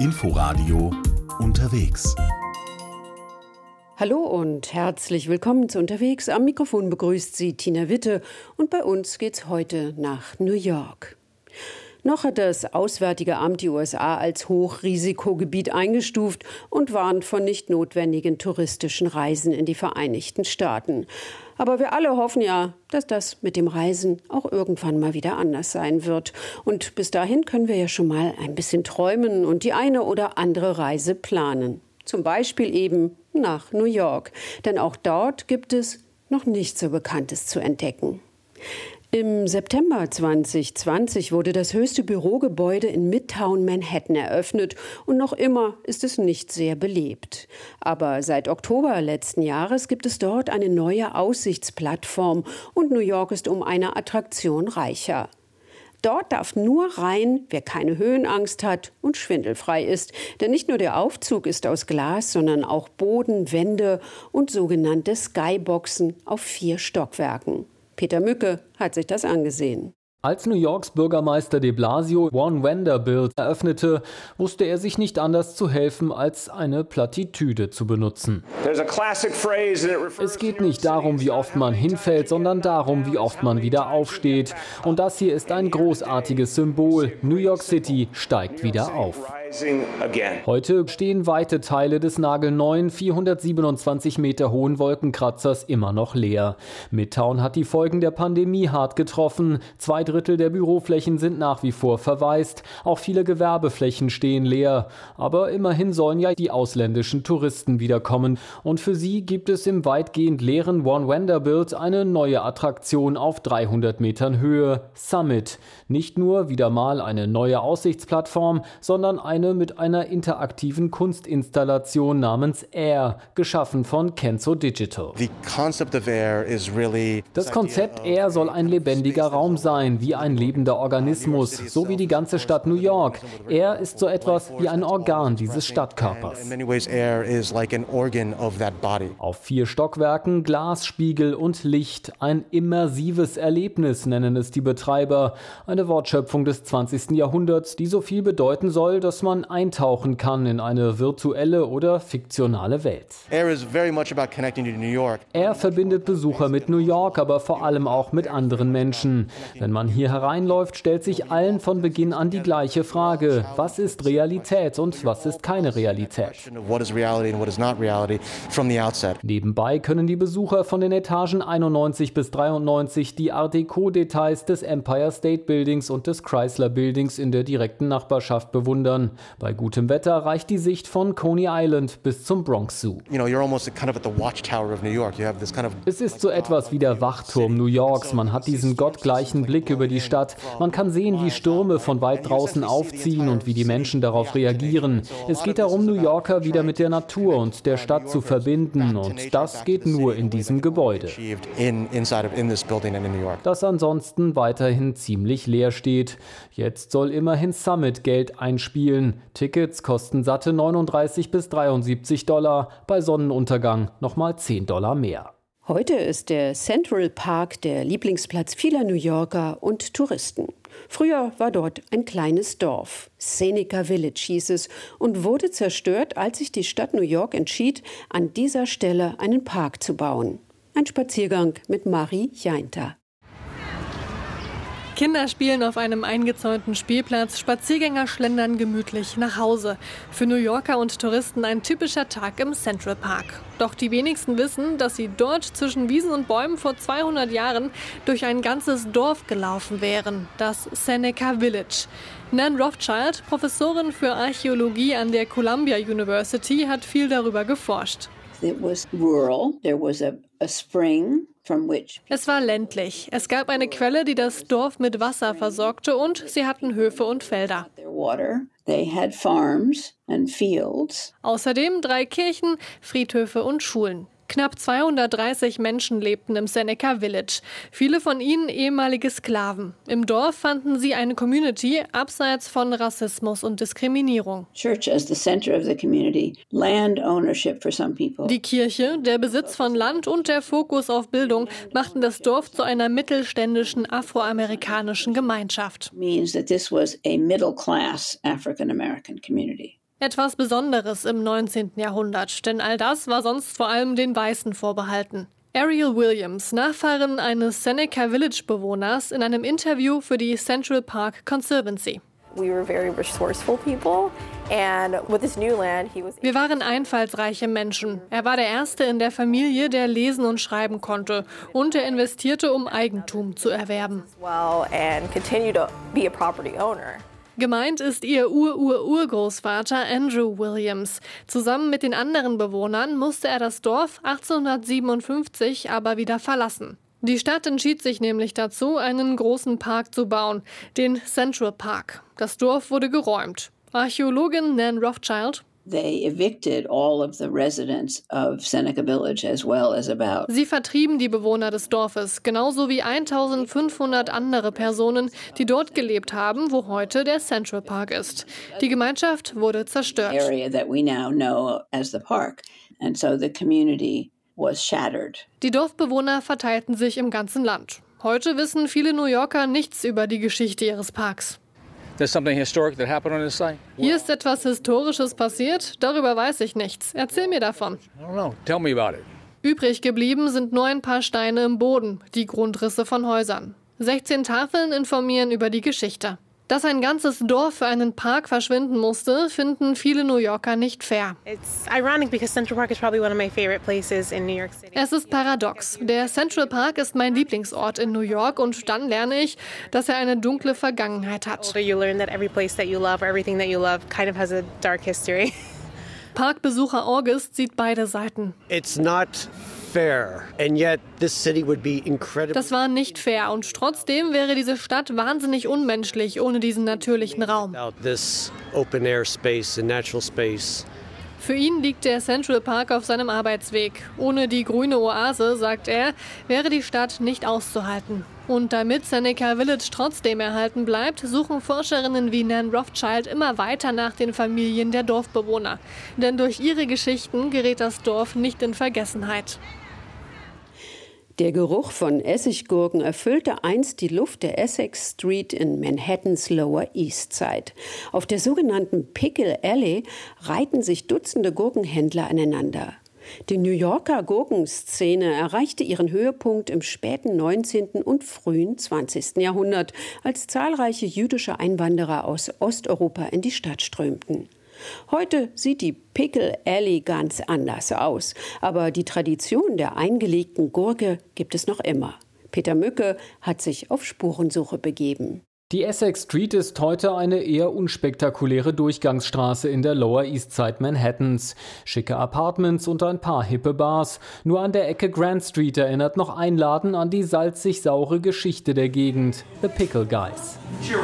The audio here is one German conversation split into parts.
Inforadio unterwegs. Hallo und herzlich willkommen zu Unterwegs. Am Mikrofon begrüßt Sie Tina Witte und bei uns geht's heute nach New York. Noch hat das Auswärtige Amt die USA als Hochrisikogebiet eingestuft und warnt von nicht notwendigen touristischen Reisen in die Vereinigten Staaten. Aber wir alle hoffen ja, dass das mit dem Reisen auch irgendwann mal wieder anders sein wird. Und bis dahin können wir ja schon mal ein bisschen träumen und die eine oder andere Reise planen. Zum Beispiel eben nach New York. Denn auch dort gibt es noch nicht so Bekanntes zu entdecken. Im September 2020 wurde das höchste Bürogebäude in Midtown Manhattan eröffnet und noch immer ist es nicht sehr belebt. Aber seit Oktober letzten Jahres gibt es dort eine neue Aussichtsplattform und New York ist um eine Attraktion reicher. Dort darf nur rein, wer keine Höhenangst hat und schwindelfrei ist. Denn nicht nur der Aufzug ist aus Glas, sondern auch Boden, Wände und sogenannte Skyboxen auf vier Stockwerken. Peter Mücke hat sich das angesehen. Als New Yorks Bürgermeister de Blasio One Vanderbilt eröffnete, wusste er sich nicht anders zu helfen, als eine Plattitüde zu benutzen. Es geht nicht darum, wie oft man hinfällt, sondern darum, wie oft man wieder aufsteht. Und das hier ist ein großartiges Symbol. New York City steigt wieder auf. Heute stehen weite Teile des nagelneuen 427 Meter hohen Wolkenkratzers immer noch leer. Midtown hat die Folgen der Pandemie hart getroffen. Zwei Drittel der Büroflächen sind nach wie vor verwaist. Auch viele Gewerbeflächen stehen leer. Aber immerhin sollen ja die ausländischen Touristen wiederkommen. Und für sie gibt es im weitgehend leeren One Vanderbilt eine neue Attraktion auf 300 Metern Höhe. Summit. Nicht nur wieder mal eine neue Aussichtsplattform, sondern ein eine mit einer interaktiven Kunstinstallation namens Air, geschaffen von Kenzo Digital. Das Konzept Air soll ein lebendiger Raum sein, wie ein lebender Organismus, so wie die ganze Stadt New York. Air ist so etwas wie ein Organ dieses Stadtkörpers. Auf vier Stockwerken Glasspiegel und Licht, ein immersives Erlebnis nennen es die Betreiber, eine Wortschöpfung des 20. Jahrhunderts, die so viel bedeuten soll, dass man man eintauchen kann in eine virtuelle oder fiktionale Welt. Er verbindet Besucher mit New York, aber vor allem auch mit anderen Menschen. Wenn man hier hereinläuft, stellt sich allen von Beginn an die gleiche Frage. Was ist Realität und was ist keine Realität? Nebenbei können die Besucher von den Etagen 91 bis 93 die Art Deco-Details des Empire State Buildings und des Chrysler Buildings in der direkten Nachbarschaft bewundern. Bei gutem Wetter reicht die Sicht von Coney Island bis zum Bronx Zoo. Es ist so etwas wie der Wachturm New Yorks. Man hat diesen gottgleichen Blick über die Stadt. Man kann sehen, wie Stürme von weit draußen aufziehen und wie die Menschen darauf reagieren. Es geht darum, New Yorker wieder mit der Natur und der Stadt zu verbinden. Und das geht nur in diesem Gebäude. Das ansonsten weiterhin ziemlich leer steht. Jetzt soll immerhin Summit Geld einspielen. Tickets kosten satte 39 bis 73 Dollar, bei Sonnenuntergang nochmal 10 Dollar mehr. Heute ist der Central Park der Lieblingsplatz vieler New Yorker und Touristen. Früher war dort ein kleines Dorf. Seneca Village hieß es und wurde zerstört, als sich die Stadt New York entschied, an dieser Stelle einen Park zu bauen. Ein Spaziergang mit Marie Jainter. Kinder spielen auf einem eingezäunten Spielplatz, Spaziergänger schlendern gemütlich nach Hause. Für New Yorker und Touristen ein typischer Tag im Central Park. Doch die wenigsten wissen, dass sie dort zwischen Wiesen und Bäumen vor 200 Jahren durch ein ganzes Dorf gelaufen wären, das Seneca Village. Nan Rothschild, Professorin für Archäologie an der Columbia University, hat viel darüber geforscht. It was rural. There was a, a spring es war ländlich. Es gab eine Quelle, die das Dorf mit Wasser versorgte und sie hatten Höfe und Felder. Außerdem drei Kirchen, Friedhöfe und Schulen. Knapp 230 Menschen lebten im Seneca Village, viele von ihnen ehemalige Sklaven. Im Dorf fanden sie eine Community abseits von Rassismus und Diskriminierung. Die Kirche, der Besitz von Land und der Fokus auf Bildung machten das Dorf zu einer mittelständischen afroamerikanischen Gemeinschaft. Etwas Besonderes im 19. Jahrhundert, denn all das war sonst vor allem den Weißen vorbehalten. Ariel Williams, Nachfahrin eines Seneca Village Bewohners, in einem Interview für die Central Park Conservancy. Wir waren einfallsreiche Menschen. Er war der Erste in der Familie, der lesen und schreiben konnte. Und er investierte, um Eigentum zu erwerben. Gemeint ist ihr Ur-Ur-Urgroßvater Andrew Williams. Zusammen mit den anderen Bewohnern musste er das Dorf 1857 aber wieder verlassen. Die Stadt entschied sich nämlich dazu, einen großen Park zu bauen, den Central Park. Das Dorf wurde geräumt. Archäologin Nan Rothschild They evicted all of the residents of Seneca Village as well as about. Sie vertrieben die Bewohner des Dorfes, genauso wie 1500 andere Personen, die dort gelebt haben, wo heute der Central Park ist. Die Gemeinschaft wurde zerstört. Area that we now know as the park. And so the community was shattered. Die Dorfbewohner verteilten sich im ganzen Land. Heute wissen viele New Yorker nichts über die Geschichte ihres Parks. Hier ist etwas Historisches passiert, darüber weiß ich nichts. Erzähl mir davon. Übrig geblieben sind nur ein paar Steine im Boden, die Grundrisse von Häusern. 16 Tafeln informieren über die Geschichte. Dass ein ganzes Dorf für einen Park verschwinden musste, finden viele New Yorker nicht fair. Es ist paradox. Der Central Park ist mein Lieblingsort in New York und dann lerne ich, dass er eine dunkle Vergangenheit hat. Parkbesucher August sieht beide Seiten. It's not das war nicht fair und trotzdem wäre diese Stadt wahnsinnig unmenschlich ohne diesen natürlichen Raum. Für ihn liegt der Central Park auf seinem Arbeitsweg. Ohne die grüne Oase, sagt er, wäre die Stadt nicht auszuhalten. Und damit Seneca Village trotzdem erhalten bleibt, suchen Forscherinnen wie Nan Rothschild immer weiter nach den Familien der Dorfbewohner. Denn durch ihre Geschichten gerät das Dorf nicht in Vergessenheit. Der Geruch von Essiggurken erfüllte einst die Luft der Essex Street in Manhattans Lower East Side. Auf der sogenannten Pickle Alley reiten sich Dutzende Gurkenhändler aneinander. Die New Yorker Gurkenszene erreichte ihren Höhepunkt im späten 19. und frühen 20. Jahrhundert, als zahlreiche jüdische Einwanderer aus Osteuropa in die Stadt strömten. Heute sieht die Pickle Alley ganz anders aus, aber die Tradition der eingelegten Gurke gibt es noch immer. Peter Mücke hat sich auf Spurensuche begeben. Die Essex Street ist heute eine eher unspektakuläre Durchgangsstraße in der Lower East Side Manhattans. Schicke Apartments und ein paar hippe Bars. Nur an der Ecke Grand Street erinnert noch ein Laden an die salzig-saure Geschichte der Gegend. The Pickle Guys. Sure,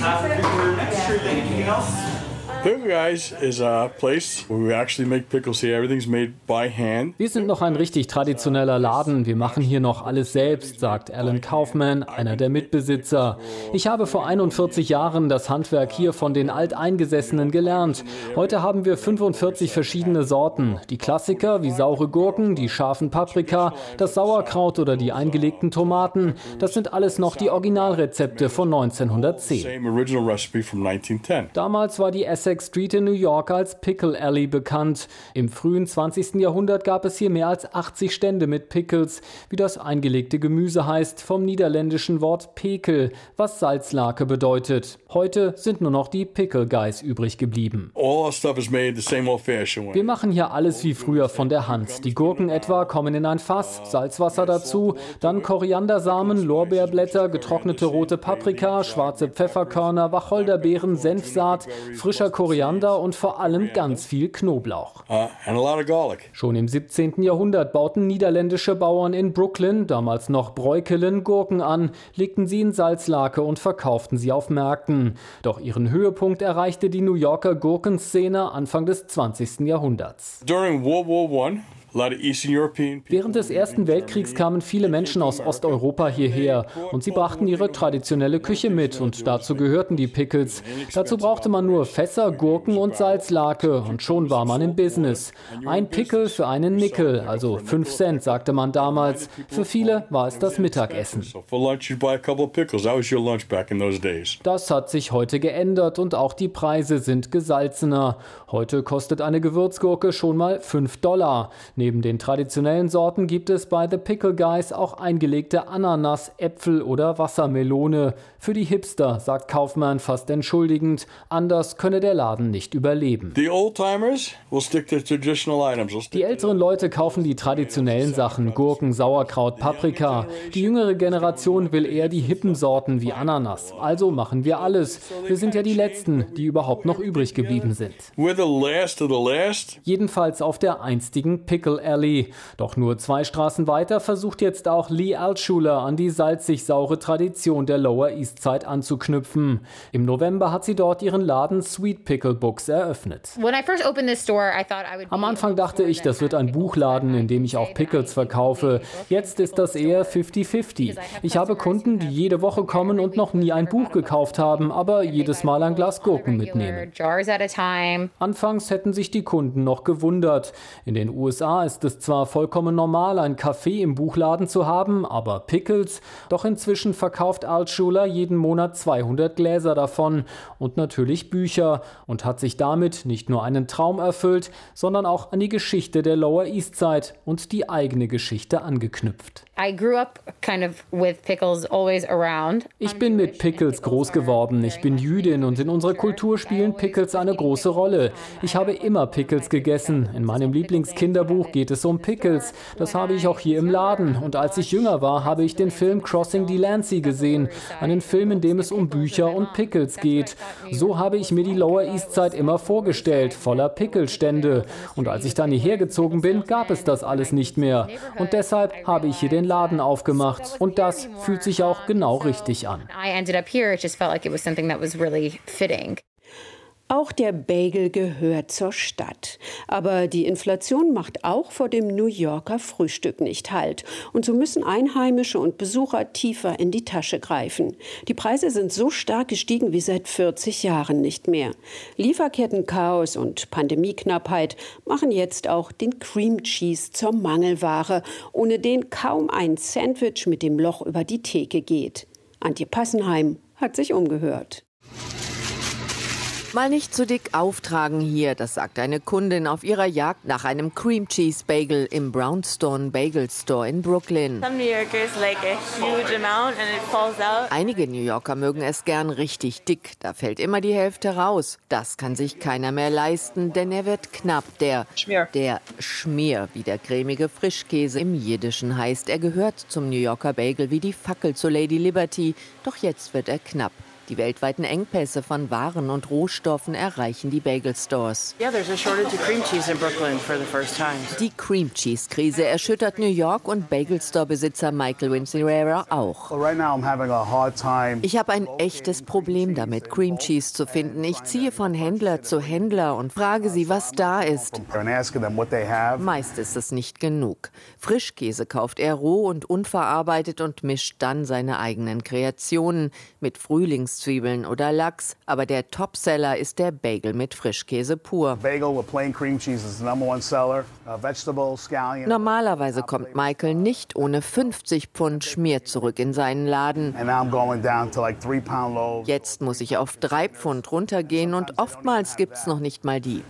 half of your next year than anything else. Pickle Guys is a place where we actually make pickles here. Everything's made by hand. Wir sind noch ein richtig traditioneller Laden. Wir machen hier noch alles selbst, sagt Alan Kaufman, einer der Mitbesitzer. Ich habe vor 41 Jahren das Handwerk hier von den Alteingesessenen gelernt. Heute haben wir 45 verschiedene Sorten. Die Klassiker wie saure Gurken, die scharfen Paprika, das Sauerkraut oder die eingelegten Tomaten. Das sind alles noch die Originalrezepte von 1910. Damals war die Essex Essex Street in New York als Pickle Alley bekannt. Im frühen 20. Jahrhundert gab es hier mehr als 80 Stände mit Pickles, wie das eingelegte Gemüse heißt, vom niederländischen Wort Pekel, was Salzlake bedeutet. Heute sind nur noch die Pickle Guys übrig geblieben. Wir machen hier alles wie früher von der Hand. Die Gurken etwa kommen in ein Fass, Salzwasser dazu, dann Koriandersamen, Lorbeerblätter, getrocknete rote Paprika, schwarze Pfefferkörner, Wacholderbeeren, Senfsaat, frischer Koriander und vor allem ganz viel Knoblauch. Uh, Schon im 17. Jahrhundert bauten niederländische Bauern in Brooklyn, damals noch Breukelen, Gurken an, legten sie in Salzlake und verkauften sie auf Märkten. Doch ihren Höhepunkt erreichte die New Yorker Gurkenszene Anfang des 20. Jahrhunderts. During World War I, Während des Ersten Weltkriegs kamen viele Menschen aus Osteuropa hierher und sie brachten ihre traditionelle Küche mit und dazu gehörten die Pickles. Dazu brauchte man nur Fässer, Gurken und Salzlake und schon war man im Business. Ein Pickel für einen Nickel, also 5 Cent, sagte man damals. Für viele war es das Mittagessen. Das hat sich heute geändert und auch die Preise sind gesalzener. Heute kostet eine Gewürzgurke schon mal 5 Dollar. Neben den traditionellen Sorten gibt es bei The Pickle Guys auch eingelegte Ananas, Äpfel oder Wassermelone. Für die Hipster, sagt Kaufmann fast entschuldigend, anders könne der Laden nicht überleben. Die älteren Leute kaufen die traditionellen Sachen, Gurken, Sauerkraut, Paprika. Die jüngere Generation will eher die hippen Sorten wie Ananas. Also machen wir alles. Wir sind ja die Letzten, die überhaupt noch übrig geblieben sind. Jedenfalls auf der einstigen Pickle Pickle Alley. Doch nur zwei Straßen weiter versucht jetzt auch Lee Altschuler an die salzig-saure Tradition der Lower East Side anzuknüpfen. Im November hat sie dort ihren Laden Sweet Pickle Books eröffnet. Am Anfang dachte ich, das wird ein Buchladen, in dem ich auch Pickles verkaufe. Jetzt ist das eher 50-50. Ich habe Kunden, die jede Woche kommen und noch nie ein Buch gekauft haben, aber jedes Mal ein Glas Gurken mitnehmen. Anfangs hätten sich die Kunden noch gewundert. In den USA ist es zwar vollkommen normal, ein Café im Buchladen zu haben, aber Pickles, doch inzwischen verkauft Altschuler jeden Monat 200 Gläser davon und natürlich Bücher und hat sich damit nicht nur einen Traum erfüllt, sondern auch an die Geschichte der Lower East Side und die eigene Geschichte angeknüpft. Ich bin mit Pickles groß geworden. Ich bin Jüdin und in unserer Kultur spielen Pickles eine große Rolle. Ich habe immer Pickles gegessen. In meinem Lieblingskinderbuch geht es um Pickles. Das habe ich auch hier im Laden. Und als ich jünger war, habe ich den Film Crossing Delancey gesehen. Einen Film, in dem es um Bücher und Pickles geht. So habe ich mir die Lower East Side immer vorgestellt, voller Pickelstände. Und als ich dann hierher gezogen bin, gab es das alles nicht mehr. Und deshalb habe ich hier den Laden aufgemacht. Und das fühlt sich auch genau richtig an. Auch der Bagel gehört zur Stadt. Aber die Inflation macht auch vor dem New Yorker Frühstück nicht Halt. Und so müssen Einheimische und Besucher tiefer in die Tasche greifen. Die Preise sind so stark gestiegen wie seit 40 Jahren nicht mehr. Lieferkettenchaos und Pandemieknappheit machen jetzt auch den Cream Cheese zur Mangelware, ohne den kaum ein Sandwich mit dem Loch über die Theke geht. Antje Passenheim hat sich umgehört. Mal nicht zu dick auftragen hier, das sagt eine Kundin auf ihrer Jagd nach einem Cream Cheese Bagel im Brownstone Bagel Store in Brooklyn. Einige New Yorker mögen es gern richtig dick, da fällt immer die Hälfte raus. Das kann sich keiner mehr leisten, denn er wird knapp. Der Schmier, der Schmier wie der cremige Frischkäse im Jiddischen heißt. Er gehört zum New Yorker Bagel wie die Fackel zu Lady Liberty, doch jetzt wird er knapp. Die weltweiten Engpässe von Waren und Rohstoffen erreichen die Bagel Stores. Die Cream Cheese Krise erschüttert New York und Bagel Store Besitzer Michael Wincerera auch. Ich habe ein echtes Problem damit, Cream Cheese zu finden. Ich ziehe von Händler zu Händler und frage sie, was da ist. Meist ist es nicht genug. Frischkäse kauft er roh und unverarbeitet und mischt dann seine eigenen Kreationen mit Frühlings Zwiebeln oder Lachs, aber der Topseller ist der Bagel mit Frischkäse pur. Uh, Normalerweise kommt Michael nicht ohne 50 Pfund Schmier zurück in seinen Laden. Jetzt muss ich auf drei Pfund runtergehen und oftmals gibt es noch nicht mal die.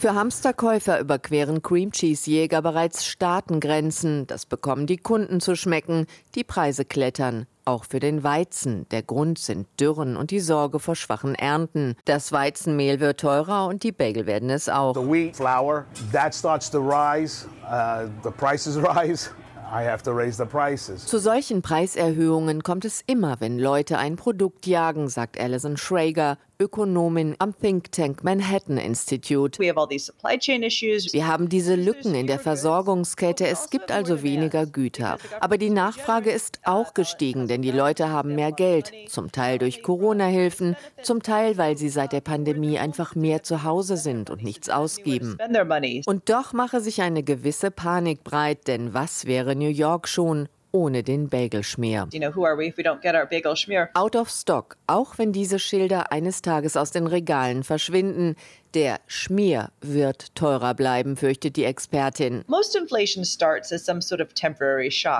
Für Hamsterkäufer überqueren Cream Cheese Jäger bereits Staatengrenzen. Das bekommen die Kunden zu schmecken. Die Preise klettern. Auch für den Weizen. Der Grund sind Dürren und die Sorge vor schwachen Ernten. Das Weizenmehl wird teurer und die Bagel werden es auch. The wheat flour, that starts to rise. Uh, the prices rise. Zu solchen Preiserhöhungen kommt es immer, wenn Leute ein Produkt jagen, sagt Alison Schrager, Ökonomin am Think Tank Manhattan Institute. Wir haben diese Lücken in der Versorgungskette. Es gibt also weniger Güter. Aber die Nachfrage ist auch gestiegen, denn die Leute haben mehr Geld. Zum Teil durch Corona-Hilfen, zum Teil, weil sie seit der Pandemie einfach mehr zu Hause sind und nichts ausgeben. Und doch mache sich eine gewisse Panik breit, denn was wäre New York schon ohne den Bagelschmier. You know, Out of stock, auch wenn diese Schilder eines Tages aus den Regalen verschwinden. Der Schmier wird teurer bleiben, fürchtet die Expertin.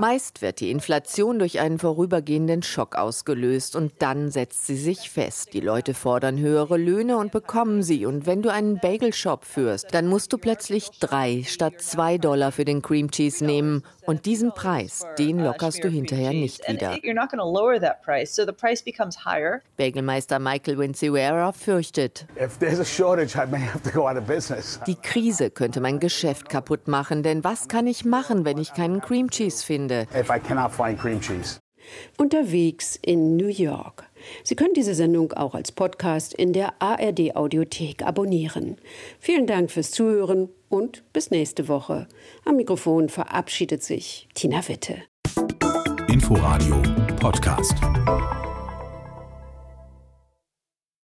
Meist wird die Inflation durch einen vorübergehenden Schock ausgelöst und dann setzt sie sich fest. Die Leute fordern höhere Löhne und bekommen sie. Und wenn du einen Bagelshop führst, dann musst du plötzlich drei statt zwei Dollar für den Cream Cheese nehmen. Und diesen Preis, den lockerst du hinterher nicht wieder. Bagelmeister Michael Winciuera fürchtet. If there's a shortage, die Krise könnte mein Geschäft kaputt machen, denn was kann ich machen, wenn ich keinen Cream Cheese finde? Unterwegs in New York. Sie können diese Sendung auch als Podcast in der ARD Audiothek abonnieren. Vielen Dank fürs Zuhören und bis nächste Woche. Am Mikrofon verabschiedet sich Tina Witte. Inforadio Podcast.